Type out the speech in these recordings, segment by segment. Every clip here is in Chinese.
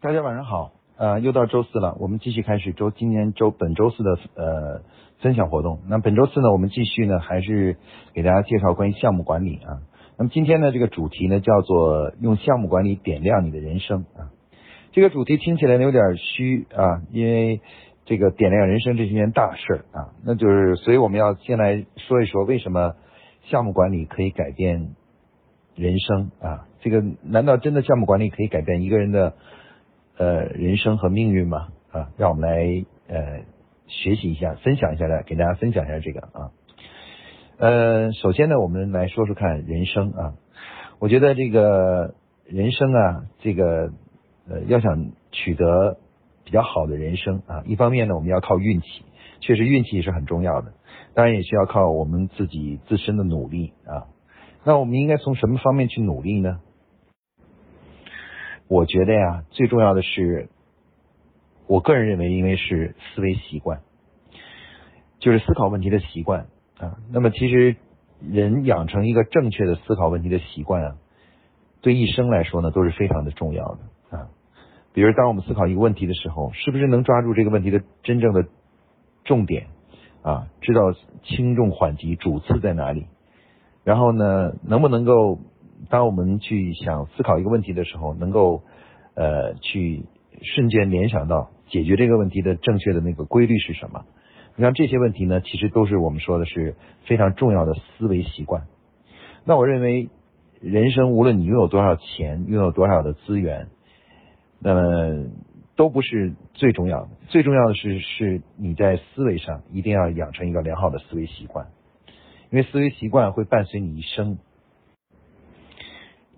大家晚上好，呃，又到周四了，我们继续开始周今年周本周四的呃分享活动。那本周四呢，我们继续呢，还是给大家介绍关于项目管理啊。那么今天呢，这个主题呢叫做用项目管理点亮你的人生啊。这个主题听起来有点虚啊，因为这个点亮人生这是件大事啊。那就是所以我们要先来说一说为什么项目管理可以改变人生啊？这个难道真的项目管理可以改变一个人的？呃，人生和命运嘛，啊，让我们来呃学习一下，分享一下来，给大家分享一下这个啊。呃，首先呢，我们来说说看人生啊。我觉得这个人生啊，这个呃，要想取得比较好的人生啊，一方面呢，我们要靠运气，确实运气是很重要的，当然也需要靠我们自己自身的努力啊。那我们应该从什么方面去努力呢？我觉得呀，最重要的是，我个人认为，因为是思维习惯，就是思考问题的习惯啊。那么，其实人养成一个正确的思考问题的习惯啊，对一生来说呢，都是非常的重要的啊。比如，当我们思考一个问题的时候，是不是能抓住这个问题的真正的重点啊？知道轻重缓急、主次在哪里？然后呢，能不能够？当我们去想思考一个问题的时候，能够呃去瞬间联想到解决这个问题的正确的那个规律是什么？你看这些问题呢，其实都是我们说的是非常重要的思维习惯。那我认为，人生无论你拥有多少钱，拥有多少的资源，那么都不是最重要的。最重要的是，是你在思维上一定要养成一个良好的思维习惯，因为思维习惯会伴随你一生。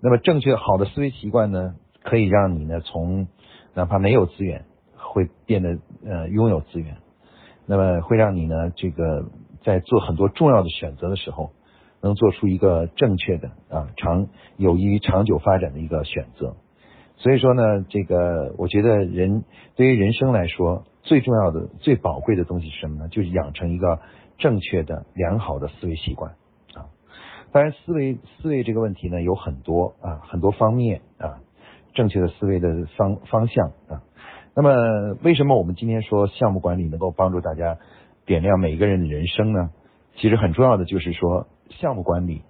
那么正确好的思维习惯呢，可以让你呢从哪怕没有资源，会变得呃拥有资源。那么会让你呢这个在做很多重要的选择的时候，能做出一个正确的啊长有益于长久发展的一个选择。所以说呢，这个我觉得人对于人生来说最重要的、最宝贵的东西是什么呢？就是养成一个正确的、良好的思维习惯。当然，思维思维这个问题呢有很多啊，很多方面啊，正确的思维的方方向啊。那么，为什么我们今天说项目管理能够帮助大家点亮每一个人的人生呢？其实很重要的就是说，项目管理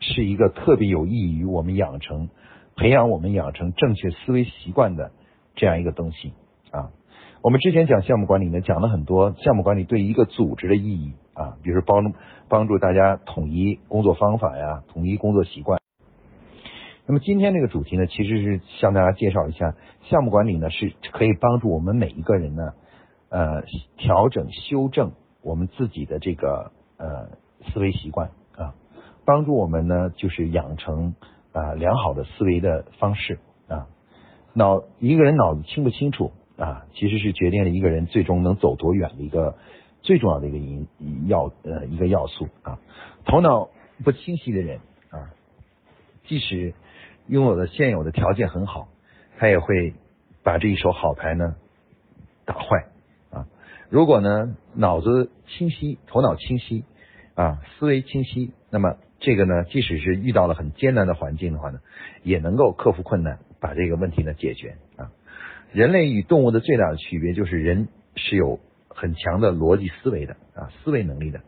是一个特别有益于我们养成、培养我们养成正确思维习惯的这样一个东西啊。我们之前讲项目管理呢，讲了很多项目管理对一个组织的意义。啊，比如帮帮助大家统一工作方法呀，统一工作习惯。那么今天这个主题呢，其实是向大家介绍一下项目管理呢，是可以帮助我们每一个人呢，呃，调整修正我们自己的这个呃思维习惯啊，帮助我们呢，就是养成啊良好的思维的方式啊。脑一个人脑子清不清楚啊，其实是决定了一个人最终能走多远的一个。最重要的一个因要呃一个要素啊，头脑不清晰的人啊，即使拥有的现有的条件很好，他也会把这一手好牌呢打坏啊。如果呢脑子清晰，头脑清晰啊，思维清晰，那么这个呢，即使是遇到了很艰难的环境的话呢，也能够克服困难，把这个问题呢解决啊。人类与动物的最大的区别就是人是有。很强的逻辑思维的啊，思维能力的，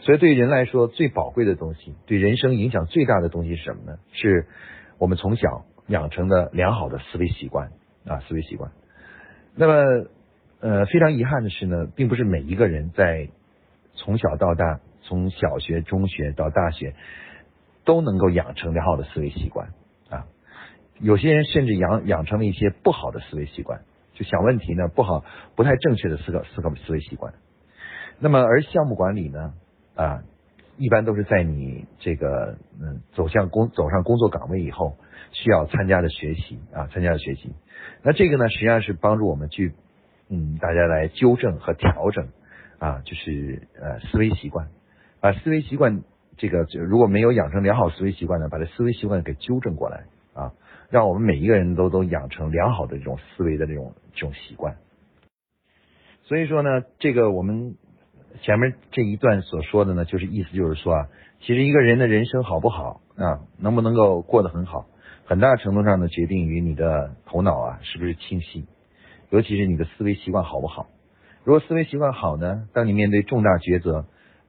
所以对人来说，最宝贵的东西，对人生影响最大的东西是什么呢？是我们从小养成的良好的思维习惯啊，思维习惯。那么，呃，非常遗憾的是呢，并不是每一个人在从小到大，从小学、中学到大学，都能够养成良好的思维习惯。有些人甚至养养成了一些不好的思维习惯。就想问题呢不好，不太正确的思考思考思维习惯。那么而项目管理呢啊，一般都是在你这个嗯走向工走上工作岗位以后需要参加的学习啊参加的学习。那这个呢实际上是帮助我们去嗯大家来纠正和调整啊就是呃思维习惯，把思维习惯这个如果没有养成良好思维习惯呢，把这思维习惯给纠正过来啊。让我们每一个人都都养成良好的这种思维的这种这种习惯。所以说呢，这个我们前面这一段所说的呢，就是意思就是说啊，其实一个人的人生好不好啊，能不能够过得很好，很大程度上呢决定于你的头脑啊是不是清晰，尤其是你的思维习惯好不好。如果思维习惯好呢，当你面对重大抉择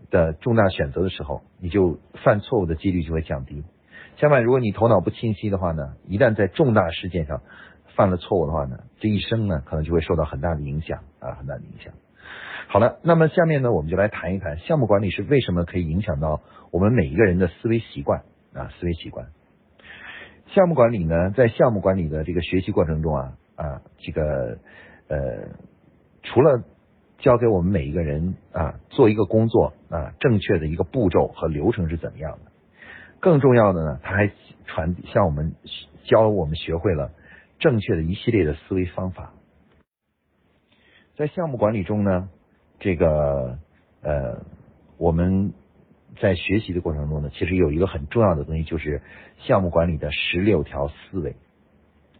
的重大选择的时候，你就犯错误的几率就会降低。相反，如果你头脑不清晰的话呢，一旦在重大事件上犯了错误的话呢，这一生呢可能就会受到很大的影响啊，很大的影响。好了，那么下面呢，我们就来谈一谈项目管理是为什么可以影响到我们每一个人的思维习惯啊，思维习惯。项目管理呢，在项目管理的这个学习过程中啊啊，这个呃，除了教给我们每一个人啊做一个工作啊正确的一个步骤和流程是怎么样的，更重要的呢，他还传向我们教我们学会了正确的一系列的思维方法。在项目管理中呢。这个呃，我们在学习的过程中呢，其实有一个很重要的东西，就是项目管理的十六条思维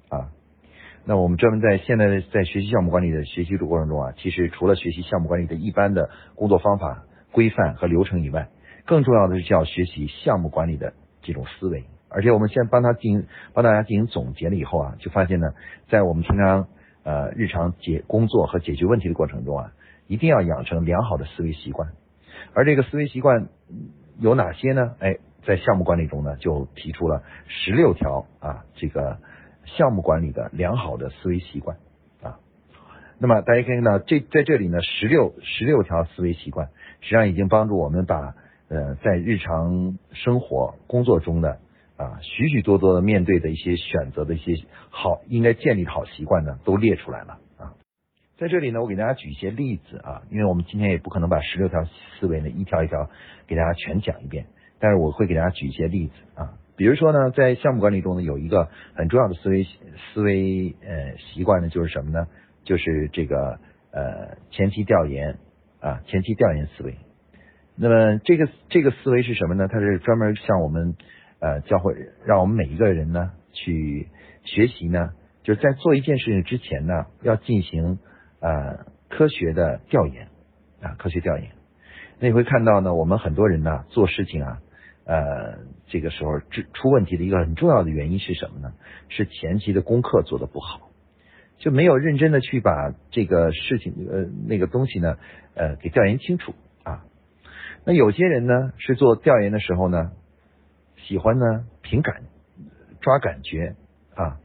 啊。那我们专门在现在的在学习项目管理的学习的过程中啊，其实除了学习项目管理的一般的工作方法、规范和流程以外，更重要的是要学习项目管理的这种思维。而且我们先帮他进行帮大家进行总结了以后啊，就发现呢，在我们平常呃日常解工作和解决问题的过程中啊。一定要养成良好的思维习惯，而这个思维习惯有哪些呢？哎，在项目管理中呢，就提出了十六条啊，这个项目管理的良好的思维习惯啊。那么大家可以看到，这在这里呢，十六十六条思维习惯，实际上已经帮助我们把呃在日常生活工作中的啊许许多多的面对的一些选择的一些好应该建立的好习惯呢，都列出来了啊。在这里呢，我给大家举一些例子啊，因为我们今天也不可能把十六条思维呢一条一条给大家全讲一遍，但是我会给大家举一些例子啊，比如说呢，在项目管理中呢，有一个很重要的思维思维呃习惯呢，就是什么呢？就是这个呃前期调研啊，前期调研思维。那么这个这个思维是什么呢？它是专门向我们呃教会让我们每一个人呢去学习呢，就是在做一件事情之前呢，要进行。呃，科学的调研啊，科学调研，那你会看到呢，我们很多人呢做事情啊，呃，这个时候出出问题的一个很重要的原因是什么呢？是前期的功课做的不好，就没有认真的去把这个事情呃那个东西呢呃给调研清楚。那有些人呢是做调研的时候呢，喜欢呢凭感抓感觉啊。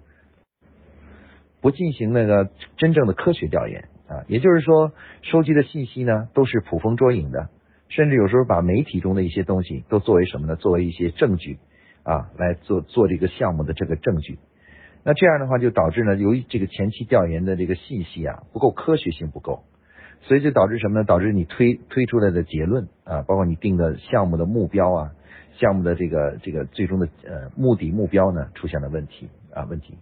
不进行那个真正的科学调研啊，也就是说，收集的信息呢都是捕风捉影的，甚至有时候把媒体中的一些东西都作为什么呢？作为一些证据啊，来做做这个项目的这个证据。那这样的话就导致呢，由于这个前期调研的这个信息啊不够科学性不够，所以就导致什么呢？导致你推推出来的结论啊，包括你定的项目的目标啊，项目的这个这个最终的呃目的目标呢出现了问题啊问题。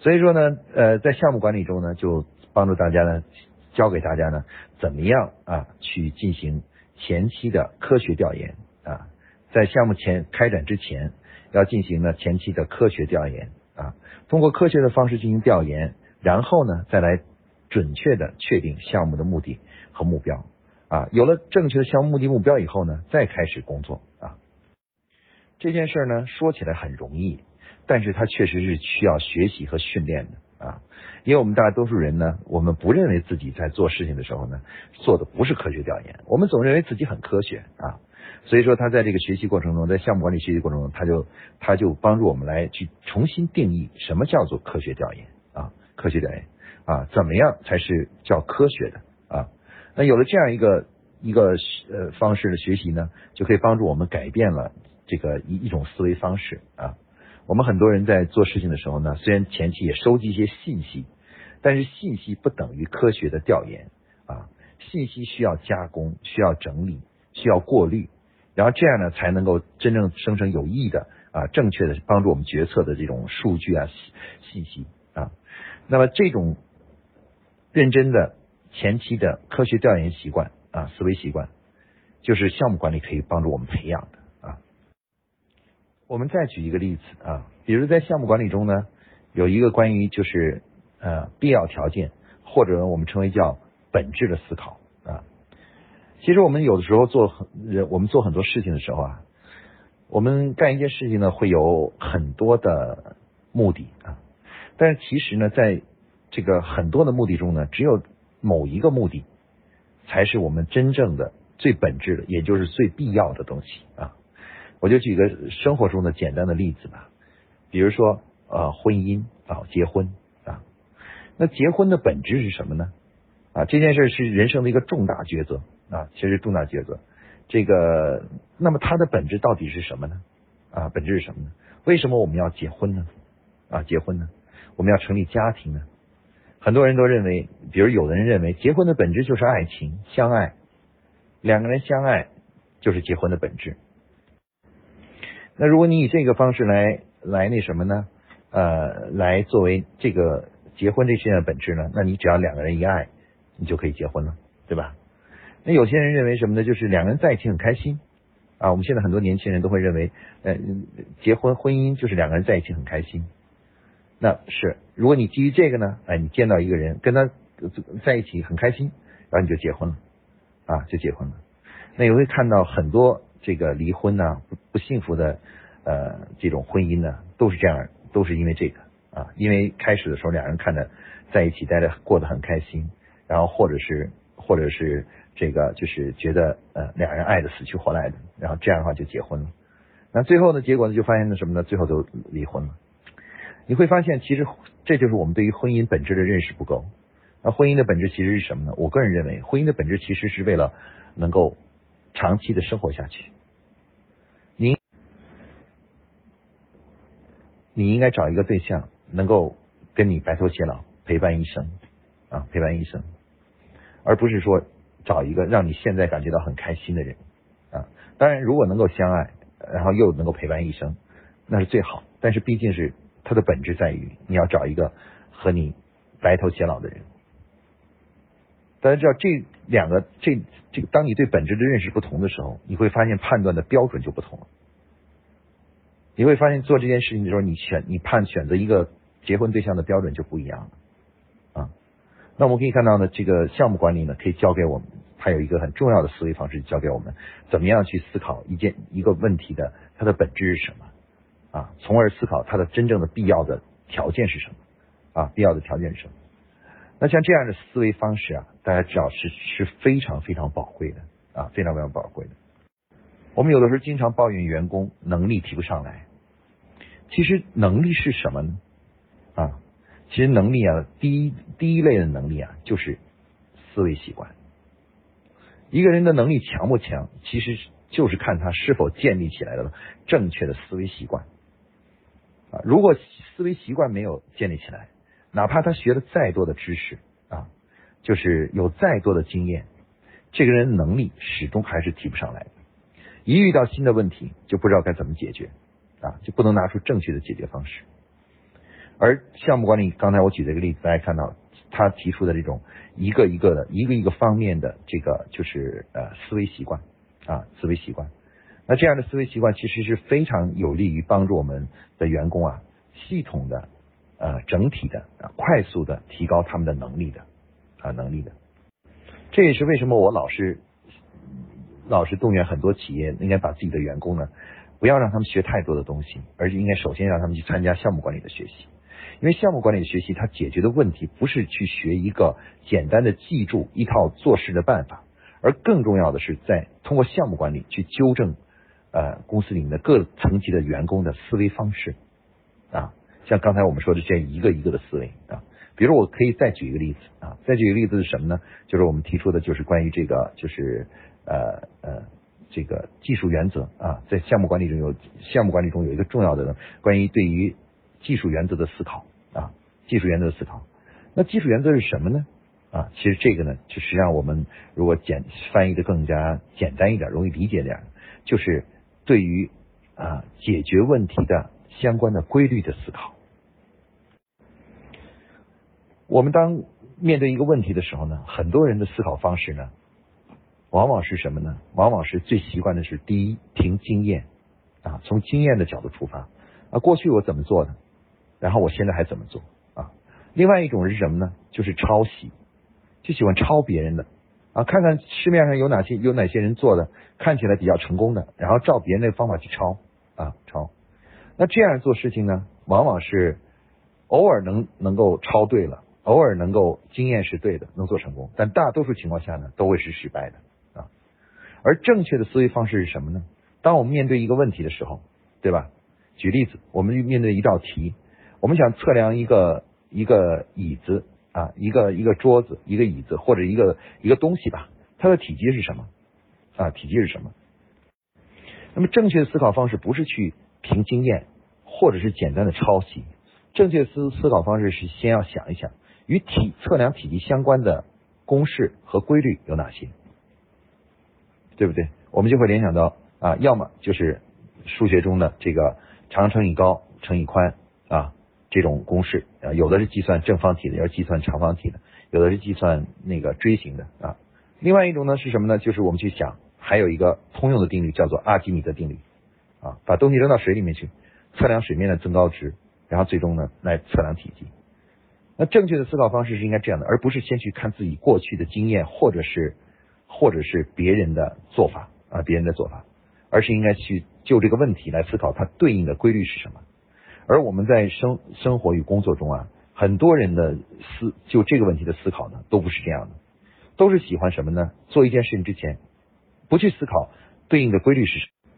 所以说呢，呃，在项目管理中呢，就帮助大家呢，教给大家呢，怎么样啊去进行前期的科学调研啊，在项目前开展之前，要进行呢前期的科学调研啊，通过科学的方式进行调研，然后呢再来准确的确定项目的目的和目标。啊，有了正确的项目目的目标以后呢，再开始工作。啊，这件事呢说起来很容易。但是它确实是需要学习和训练的。啊，因为我们大多数人呢，我们不认为自己在做事情的时候呢，做的不是科学调研，我们总认为自己很科学。啊，所以说他在这个学习过程中，在项目管理学习过程中，他就他就帮助我们来去重新定义什么叫做科学调研。啊，科学调研。啊，怎么样才是叫科学的啊？那有了这样一个一个呃方式的学习呢，就可以帮助我们改变了这个一一种思维方式啊。我们很多人在做事情的时候呢，虽然前期也收集一些信息，但是信息不等于科学的调研啊。信息需要加工，需要整理，需要过滤，然后这样呢才能够真正生成有益的啊正确的帮助我们决策的这种数据啊信息啊。那么这种认真的前期的科学调研习惯啊思维习惯，就是项目管理可以帮助我们培养的啊。我们再举一个例子啊，比如在项目管理中呢，有一个关于就是呃必要条件，或者我们称为叫本质的思考啊。其实我们有的时候做很，我们做很多事情的时候啊，我们干一件事情呢，会有很多的目的啊。但是其实呢，在这个很多的目的中呢，只有某一个目的才是我们真正的最本质的，也就是最必要的东西啊。我就举个生活中的简单的例子吧，比如说呃婚姻啊结婚啊，那结婚的本质是什么呢？啊这件事是人生的一个重大抉择啊，其实重大抉择。这个那么它的本质到底是什么呢？啊本质是什么呢？为什么我们要结婚呢？啊结婚呢？我们要成立家庭呢？很多人都认为，比如有的人认为结婚的本质就是爱情相爱，两个人相爱就是结婚的本质。那如果你以这个方式来来那什么呢？呃，来作为这个结婚这事件的本质呢？那你只要两个人一爱，你就可以结婚了，对吧？那有些人认为什么呢？就是两个人在一起很开心啊。我们现在很多年轻人都会认为，呃，结婚婚姻就是两个人在一起很开心。那是，如果你基于这个呢，哎，你见到一个人跟他在一起很开心，然后你就结婚了啊，就结婚了。那也会看到很多。这个离婚呢，不不幸福的呃这种婚姻呢，都是这样，都是因为这个啊，因为开始的时候两人看着在一起待着过得很开心，然后或者是或者是这个就是觉得呃两人爱的死去活来的，然后这样的话就结婚了。那最后呢，结果呢就发现了什么呢？最后都离婚了。你会发现，其实这就是我们对于婚姻本质的认识不够。那婚姻的本质其实是什么呢？我个人认为，婚姻的本质其实是为了能够长期的生活下去。你应该找一个对象，能够跟你白头偕老，陪伴一生啊，陪伴一生，而不是说找一个让你现在感觉到很开心的人啊。当然，如果能够相爱，然后又能够陪伴一生，那是最好。但是毕竟是它的本质在于你要找一个和你白头偕老的人。大家知道这两个这这个，当你对本质的认识不同的时候，你会发现判断的标准就不同了。你会发现做这件事情的时候，你选你判选择一个结婚对象的标准就不一样了啊。那我们可以看到呢，这个项目管理呢，可以教给我们，它有一个很重要的思维方式，教给我们怎么样去思考一件一个问题的它的本质是什么啊，从而思考它的真正的必要的条件是什么啊，必要的条件是什么？那像这样的思维方式啊，大家知道是是非常非常宝贵的啊，非常非常宝贵的。我们有的时候经常抱怨员工能力提不上来。其实能力是什么呢？啊，其实能力啊，第一第一类的能力啊，就是思维习惯。一个人的能力强不强，其实就是看他是否建立起来了正确的思维习惯。啊，如果思维习惯没有建立起来，哪怕他学了再多的知识啊，就是有再多的经验，这个人能力始终还是提不上来。一遇到新的问题，就不知道该怎么解决。啊，就不能拿出正确的解决方式。而项目管理，刚才我举这个例子，大家看到他提出的这种一个一个的、一个一个方面的这个就是呃思维习惯啊，思维习惯。那这样的思维习惯其实是非常有利于帮助我们的员工啊，系统的呃整体的啊快速的提高他们的能力的啊能力的。这也是为什么我老是老是动员很多企业应该把自己的员工呢。不要让他们学太多的东西，而是应该首先让他们去参加项目管理的学习。因为项目管理的学习，它解决的问题不是去学一个简单的记住一套做事的办法，而更重要的是在通过项目管理去纠正呃公司里面的各层级的员工的思维方式啊。像刚才我们说的这样一个一个的思维啊，比如我可以再举一个例子啊，再举一个例子是什么呢？就是我们提出的就是关于这个就是呃呃。这个技术原则啊，在项目管理中有项目管理中有一个重要的关于对于技术原则的思考啊，技术原则的思考。那技术原则是什么呢？啊，其实这个呢，就实际上我们如果简翻译的更加简单一点，容易理解点，就是对于啊解决问题的相关的规律的思考。我们当面对一个问题的时候呢，很多人的思考方式呢。往往是什么呢？往往是最习惯的是第一，凭经验啊，从经验的角度出发啊，过去我怎么做的，然后我现在还怎么做啊？另外一种是什么呢？就是抄袭，就喜欢抄别人的啊，看看市面上有哪些有哪些人做的看起来比较成功的，然后照别人的方法去抄啊抄。那这样做事情呢，往往是偶尔能能够抄对了，偶尔能够经验是对的，能做成功，但大多数情况下呢，都会是失败的啊。而正确的思维方式是什么呢？当我们面对一个问题的时候，对吧？举例子，我们面对一道题，我们想测量一个一个椅子啊，一个一个桌子，一个椅子或者一个一个东西吧，它的体积是什么啊？体积是什么？那么正确的思考方式不是去凭经验，或者是简单的抄袭。正确思思考方式是先要想一想，与体测量体积相关的公式和规律有哪些，对不对？我们就会联想到啊，要么就是数学中的这个。长乘以高乘以宽啊，这种公式啊，有的是计算正方体的，有的计算长方体的，有的是计算那个锥形的啊。另外一种呢是什么呢？就是我们去想，还有一个通用的定律叫做阿基米德定律啊，把东西扔到水里面去，测量水面的增高值，然后最终呢来测量体积。那正确的思考方式是应该这样的，而不是先去看自己过去的经验，或者是或者是别人的做法啊，别人的做法。而是应该去就这个问题来思考它对应的规律是什么。而我们在生生活与工作中啊，很多人的思就这个问题的思考呢，都不是这样的，都是喜欢什么呢？做一件事情之前，不去思考对应的规律是什么，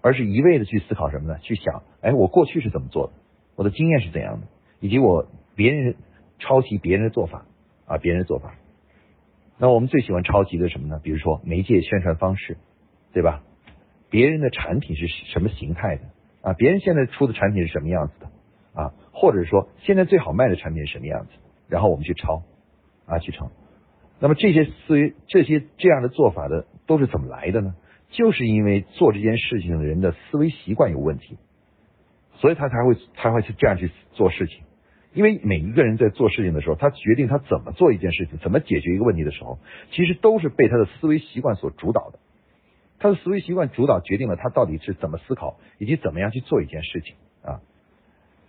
而是一味的去思考什么呢？去想，哎，我过去是怎么做的？我的经验是怎样的？以及我别人抄袭别人的做法啊，别人的做法。那我们最喜欢抄袭的什么呢？比如说媒介宣传方式，对吧？别人的产品是什么形态的啊？别人现在出的产品是什么样子的啊？或者说现在最好卖的产品是什么样子？然后我们去抄啊，去抄。那么这些思维、这些这样的做法的都是怎么来的呢？就是因为做这件事情的人的思维习惯有问题，所以他才会才会去这样去做事情。因为每一个人在做事情的时候，他决定他怎么做一件事情，怎么解决一个问题的时候，其实都是被他的思维习惯所主导的。他的思维习惯主导决定了他到底是怎么思考，以及怎么样去做一件事情啊。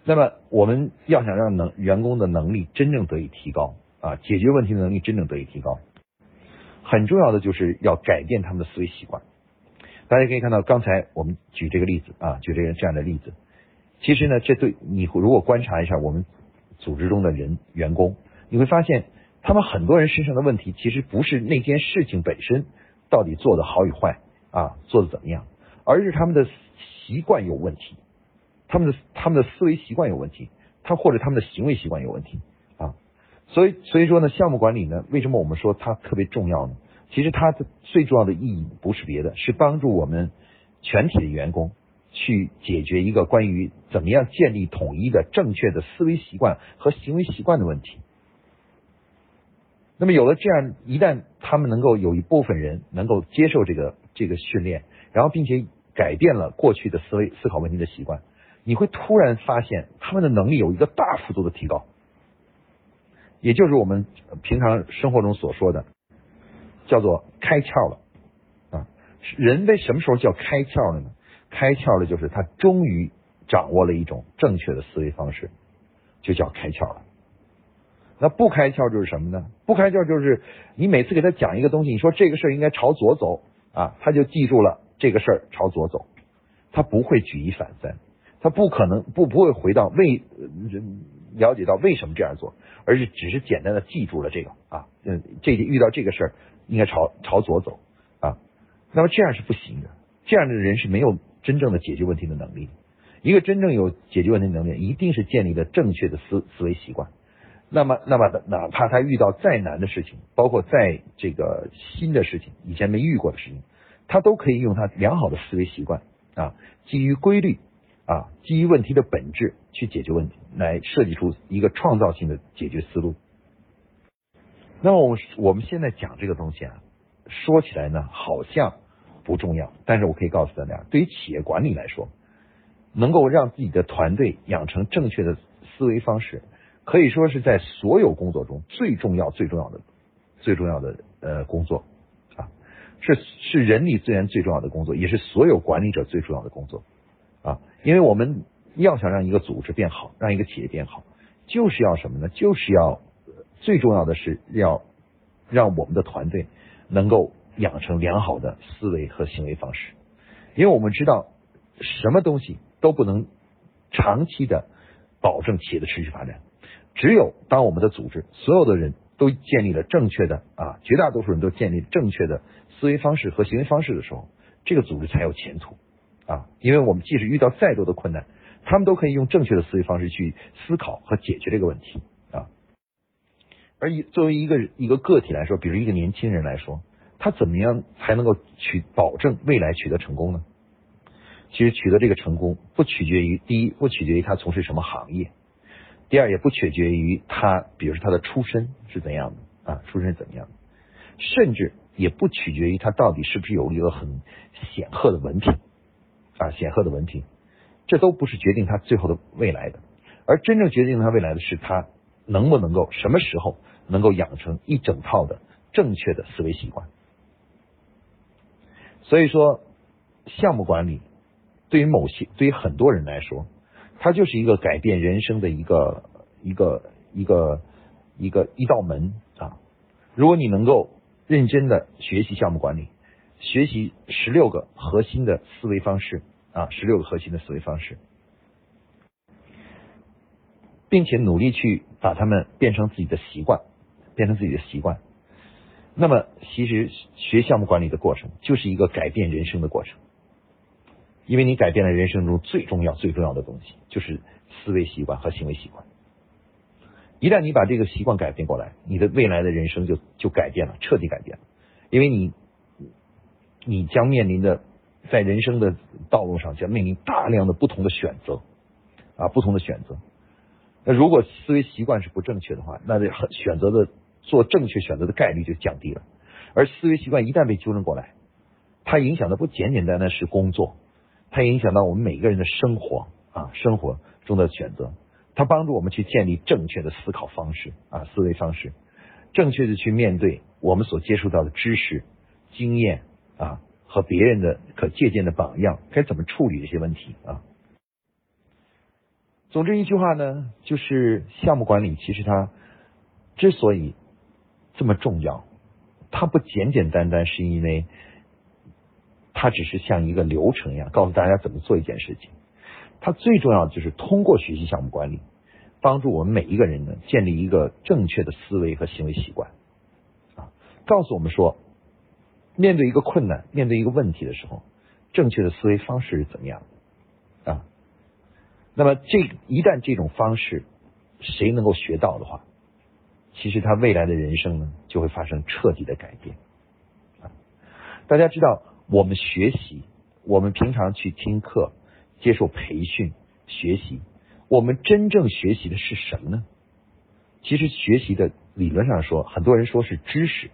那么我们要想让能员工的能力真正得以提高啊，解决问题的能力真正得以提高，很重要的就是要改变他们的思维习惯。大家可以看到，刚才我们举这个例子啊，举这个这样的例子，其实呢，这对你如果观察一下我们组织中的人员工，你会发现他们很多人身上的问题，其实不是那件事情本身到底做的好与坏。啊，做的怎么样？而是他们的习惯有问题，他们的他们的思维习惯有问题，他或者他们的行为习惯有问题啊。所以所以说呢，项目管理呢，为什么我们说它特别重要呢？其实它的最重要的意义不是别的，是帮助我们全体的员工去解决一个关于怎么样建立统一的正确的思维习惯和行为习惯的问题。那么有了这样，一旦他们能够有一部分人能够接受这个。这个训练，然后并且改变了过去的思维思考问题的习惯，你会突然发现他们的能力有一个大幅度的提高，也就是我们平常生活中所说的叫做开窍了啊。人为什么时候叫开窍了呢？开窍了就是他终于掌握了一种正确的思维方式，就叫开窍了。那不开窍就是什么呢？不开窍就是你每次给他讲一个东西，你说这个事儿应该朝左走。啊，他就记住了这个事儿朝左走，他不会举一反三，他不可能不不会回到为了解到为什么这样做，而是只是简单的记住了这个啊，嗯，这遇到这个事儿应该朝朝左走啊，那么这样是不行的，这样的人是没有真正的解决问题的能力。一个真正有解决问题能力，一定是建立了正确的思思维习惯。那么，那么哪怕他遇到再难的事情，包括再这个新的事情，以前没遇过的事情，他都可以用他良好的思维习惯啊，基于规律啊，基于问题的本质去解决问题，来设计出一个创造性的解决思路。那么，我我们现在讲这个东西啊，说起来呢好像不重要，但是我可以告诉大家，对于企业管理来说，能够让自己的团队养成正确的思维方式。可以说是在所有工作中最重要、最重要的、最重要的呃工作啊，是是人力资源最重要的工作，也是所有管理者最重要的工作啊。因为我们要想让一个组织变好，让一个企业变好，就是要什么呢？就是要最重要的是要让我们的团队能够养成良好的思维和行为方式。因为我们知道什么东西都不能长期的。保证企业的持续发展。只有当我们的组织所有的人都建立了正确的啊，绝大多数人都建立正确的思维方式和行为方式的时候，这个组织才有前途啊。因为我们即使遇到再多的困难，他们都可以用正确的思维方式去思考和解决这个问题啊。而以作为一个一个个体来说，比如一个年轻人来说，他怎么样才能够取保证未来取得成功呢？其实取得这个成功不取决于第一，不取决于他从事什么行业；第二，也不取决于他，比如说他的出身是怎样的啊，出身是怎样的，甚至也不取决于他到底是不是有一个很显赫的文凭啊，显赫的文凭，这都不是决定他最后的未来的，而真正决定他未来的是他能不能够什么时候能够养成一整套的正确的思维习惯。所以说，项目管理。对于某些，对于很多人来说，它就是一个改变人生的一个一个一个一个一道门啊！如果你能够认真的学习项目管理，学习十六个核心的思维方式啊，十六个核心的思维方式，并且努力去把它们变成自己的习惯，变成自己的习惯，那么其实学项目管理的过程就是一个改变人生的过程。因为你改变了人生中最重要、最重要的东西，就是思维习惯和行为习惯。一旦你把这个习惯改变过来，你的未来的人生就就改变了，彻底改变了。因为你，你将面临的在人生的道路上将面临大量的不同的选择啊，不同的选择。那如果思维习惯是不正确的话，那这选择的做正确选择的概率就降低了。而思维习惯一旦被纠正过来，它影响的不简简单单是工作。它影响到我们每个人的生活啊，生活中的选择。它帮助我们去建立正确的思考方式啊，思维方式，正确的去面对我们所接触到的知识、经验啊和别人的可借鉴的榜样，该怎么处理这些问题啊？总之一句话呢，就是项目管理其实它之所以这么重要，它不简简单单是因为。它只是像一个流程一样，告诉大家怎么做一件事情。它最重要的就是通过学习项目管理，帮助我们每一个人呢建立一个正确的思维和行为习惯。啊，告诉我们说，面对一个困难、面对一个问题的时候，正确的思维方式是怎么样啊？那么这一旦这种方式谁能够学到的话，其实他未来的人生呢就会发生彻底的改变。大家知道。我们学习，我们平常去听课、接受培训、学习，我们真正学习的是什么呢？其实学习的理论上说，很多人说是知识，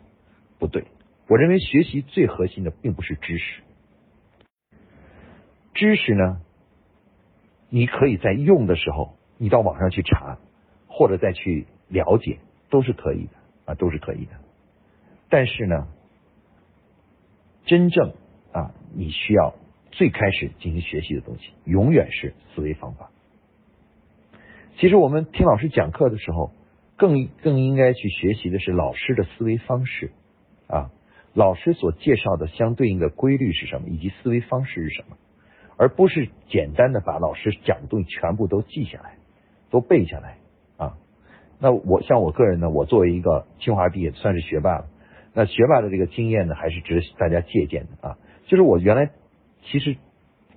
不对。我认为学习最核心的并不是知识，知识呢，你可以在用的时候，你到网上去查，或者再去了解，都是可以的啊，都是可以的。但是呢，真正啊，你需要最开始进行学习的东西，永远是思维方法。其实我们听老师讲课的时候，更更应该去学习的是老师的思维方式啊，老师所介绍的相对应的规律是什么，以及思维方式是什么，而不是简单的把老师讲的东西全部都记下来，都背下来啊。那我像我个人呢，我作为一个清华毕业，算是学霸了。那学霸的这个经验呢，还是值得大家借鉴的啊。就是我原来其实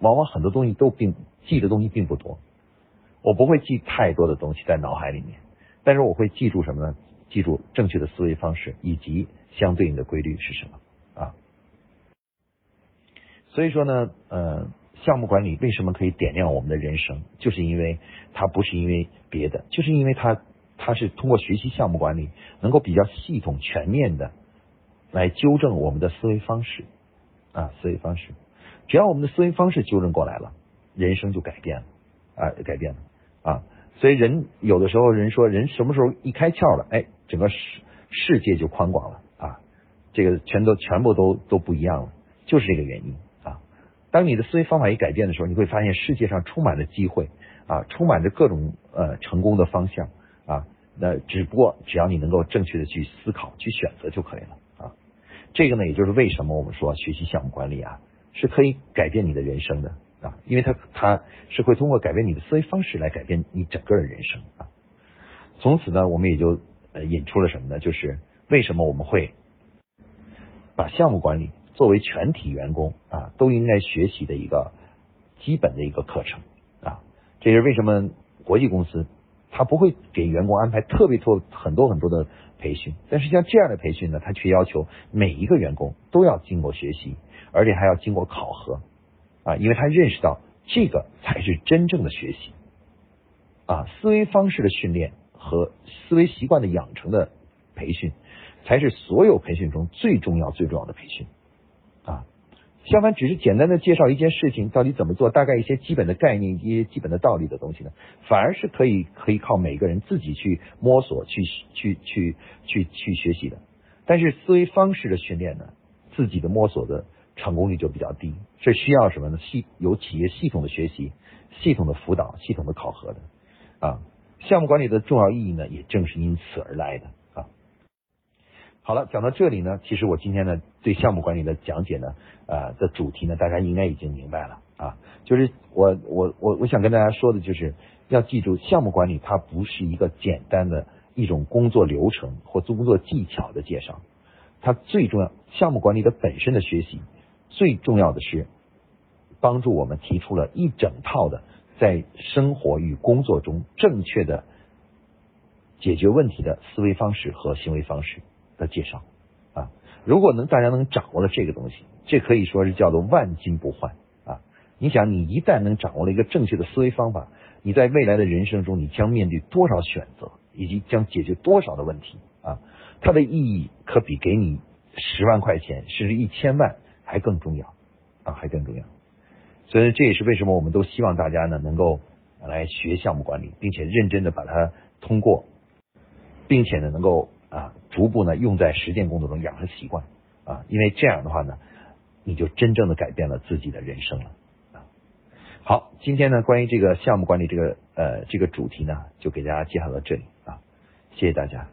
往往很多东西都并记的东西并不多，我不会记太多的东西在脑海里面，但是我会记住什么呢？记住正确的思维方式以及相对应的规律是什么啊？所以说呢，呃，项目管理为什么可以点亮我们的人生？就是因为它不是因为别的，就是因为它它是通过学习项目管理，能够比较系统全面的来纠正我们的思维方式。啊，思维方式，只要我们的思维方式纠正过来了，人生就改变了啊，改变了啊。所以人有的时候人说，人什么时候一开窍了，哎，整个世世界就宽广了啊，这个全都全部都都不一样了，就是这个原因啊。当你的思维方法一改变的时候，你会发现世界上充满了机会啊，充满着各种呃成功的方向啊。那只不过只要你能够正确的去思考、去选择就可以了。这个呢，也就是为什么我们说学习项目管理啊，是可以改变你的人生的啊，因为它它是会通过改变你的思维方式来改变你整个的人生啊。从此呢，我们也就呃引出了什么呢？就是为什么我们会把项目管理作为全体员工啊都应该学习的一个基本的一个课程啊。这是为什么国际公司他不会给员工安排特别多很多很多的培训，但是像这样的培训呢，他却要求每一个员工都要经过学习，而且还要经过考核啊，因为他认识到这个才是真正的学习啊，思维方式的训练。和思维习惯的养成的培训，才是所有培训中最重要、最重要的培训啊。相反，只是简单的介绍一件事情到底怎么做，大概一些基本的概念、一些基本的道理的东西呢，反而是可以可以靠每个人自己去摸索、去去去去去学习的。但是思维方式的训练呢，自己的摸索的成功率就比较低，是需要什么呢？系有企业系统的学习、系统的辅导、系统的考核的啊。项目管理的重要意义呢，也正是因此而来的。好了，讲到这里呢，其实我今天呢对项目管理的讲解呢，呃的主题呢，大家应该已经明白了啊。就是我我我我想跟大家说的就是，要记住项目管理它不是一个简单的一种工作流程或工作技巧的介绍，它最重要项目管理的本身的学习，最重要的是帮助我们提出了一整套的。在生活与工作中正确的解决问题的思维方式和行为方式的介绍啊，如果能大家能掌握了这个东西，这可以说是叫做万金不换啊！你想，你一旦能掌握了一个正确的思维方法，你在未来的人生中，你将面对多少选择，以及将解决多少的问题啊！它的意义可比给你十万块钱甚至一千万还更重要啊，还更重要。所以这也是为什么我们都希望大家呢能够来学项目管理，并且认真的把它通过，并且呢能够啊逐步呢用在实践工作中养成习惯啊，因为这样的话呢，你就真正的改变了自己的人生了啊。好，今天呢关于这个项目管理这个呃这个主题呢，就给大家介绍到这里啊，谢谢大家。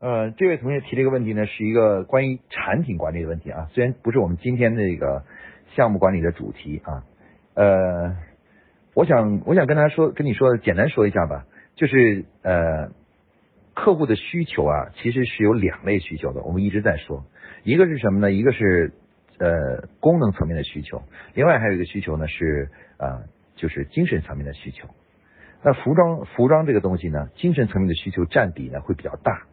呃，这位同学提这个问题呢，是一个关于产品管理的问题啊，虽然不是我们今天这个。项目管理的主题啊，呃，我想我想跟他说，跟你说简单说一下吧，就是呃，客户的需求啊，其实是有两类需求的，我们一直在说，一个是什么呢？一个是呃功能层面的需求，另外还有一个需求呢是啊，就是精神层面的需求。那服装服装这个东西呢，精神层面的需求占比呢会比较大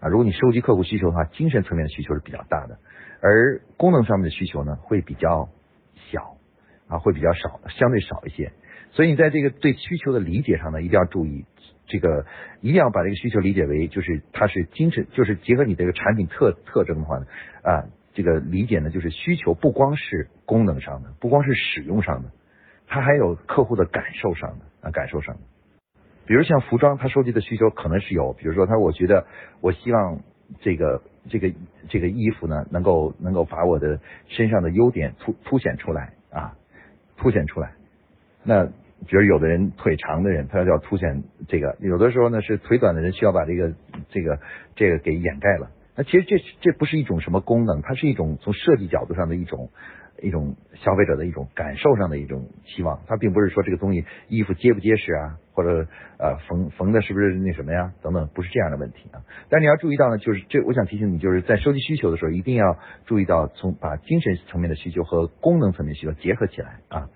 啊。如果你收集客户需求的话，精神层面的需求是比较大的，而功能上面的需求呢会比较。小啊，会比较少，相对少一些。所以你在这个对需求的理解上呢，一定要注意这个，一定要把这个需求理解为就是它是精神，就是结合你这个产品特特征的话呢啊，这个理解呢就是需求不光是功能上的，不光是使用上的，它还有客户的感受上的啊，感受上的。比如像服装，它收集的需求可能是有，比如说他我觉得我希望这个。这个这个衣服呢，能够能够把我的身上的优点凸凸显出来啊，凸显出来。那比如有的人腿长的人，他要凸显这个；有的时候呢，是腿短的人需要把这个这个这个给掩盖了。那其实这这不是一种什么功能，它是一种从设计角度上的一种。一种消费者的一种感受上的一种期望，它并不是说这个东西衣服结不结实啊，或者呃缝缝的是不是那什么呀等等，不是这样的问题啊。但你要注意到呢，就是这我想提醒你，就是在收集需求的时候，一定要注意到从把精神层面的需求和功能层面需求结合起来啊。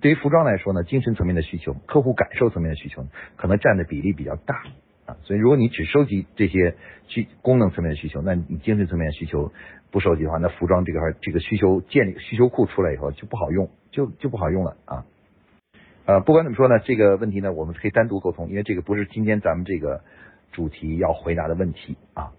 对于服装来说呢，精神层面的需求、客户感受层面的需求可能占的比例比较大。啊，所以如果你只收集这些需功能层面的需求，那你精神层面的需求不收集的话，那服装这块这个需求建立需求库出来以后就不好用，就就不好用了啊。呃，不管怎么说呢，这个问题呢，我们可以单独沟通，因为这个不是今天咱们这个主题要回答的问题啊。